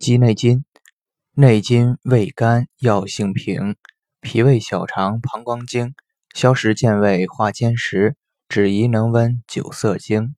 鸡内金内金味甘药性平脾胃小肠膀胱经消食健胃化坚石止遗能温酒涩精。